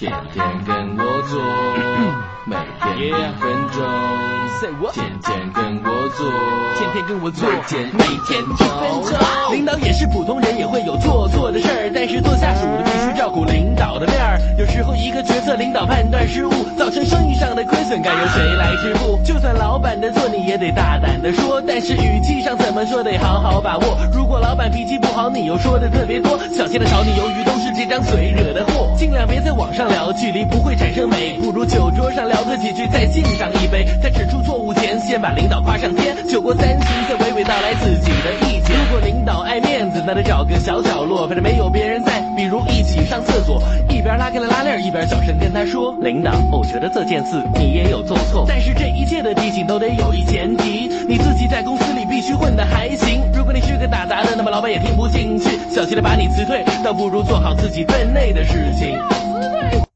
天天跟我做，每天一分钟。天天跟我做，天天跟我做，每天一分钟。领导也是普通人，也会有做错的事儿，但是做下顾领导的面儿。有时候一个决策领导判断失误，造成生意上的亏损，该由谁来支付？就算老板的错，你也得大胆的说，但是语气上怎么说得好好把握。如果老板脾气不好，你又说的特别多，小心的炒你鱿鱼都是这张嘴惹的祸。尽量别在网上聊，距离不会产生美，不如酒桌上聊个几句，再敬上一杯，在指出错误前，先把领导夸上天。酒过三巡，再娓娓道来自子，那得找个小角落，反正没有别人在，比如一起上厕所，一边拉开了拉链，一边小声跟他说：“领导，我觉得这件事你也有做错，但是这一切的提醒都得有一前提，你自己在公司里必须混得还行。如果你是个打杂的，那么老板也听不进去，小心的把你辞退，倒不如做好自己分内的事情。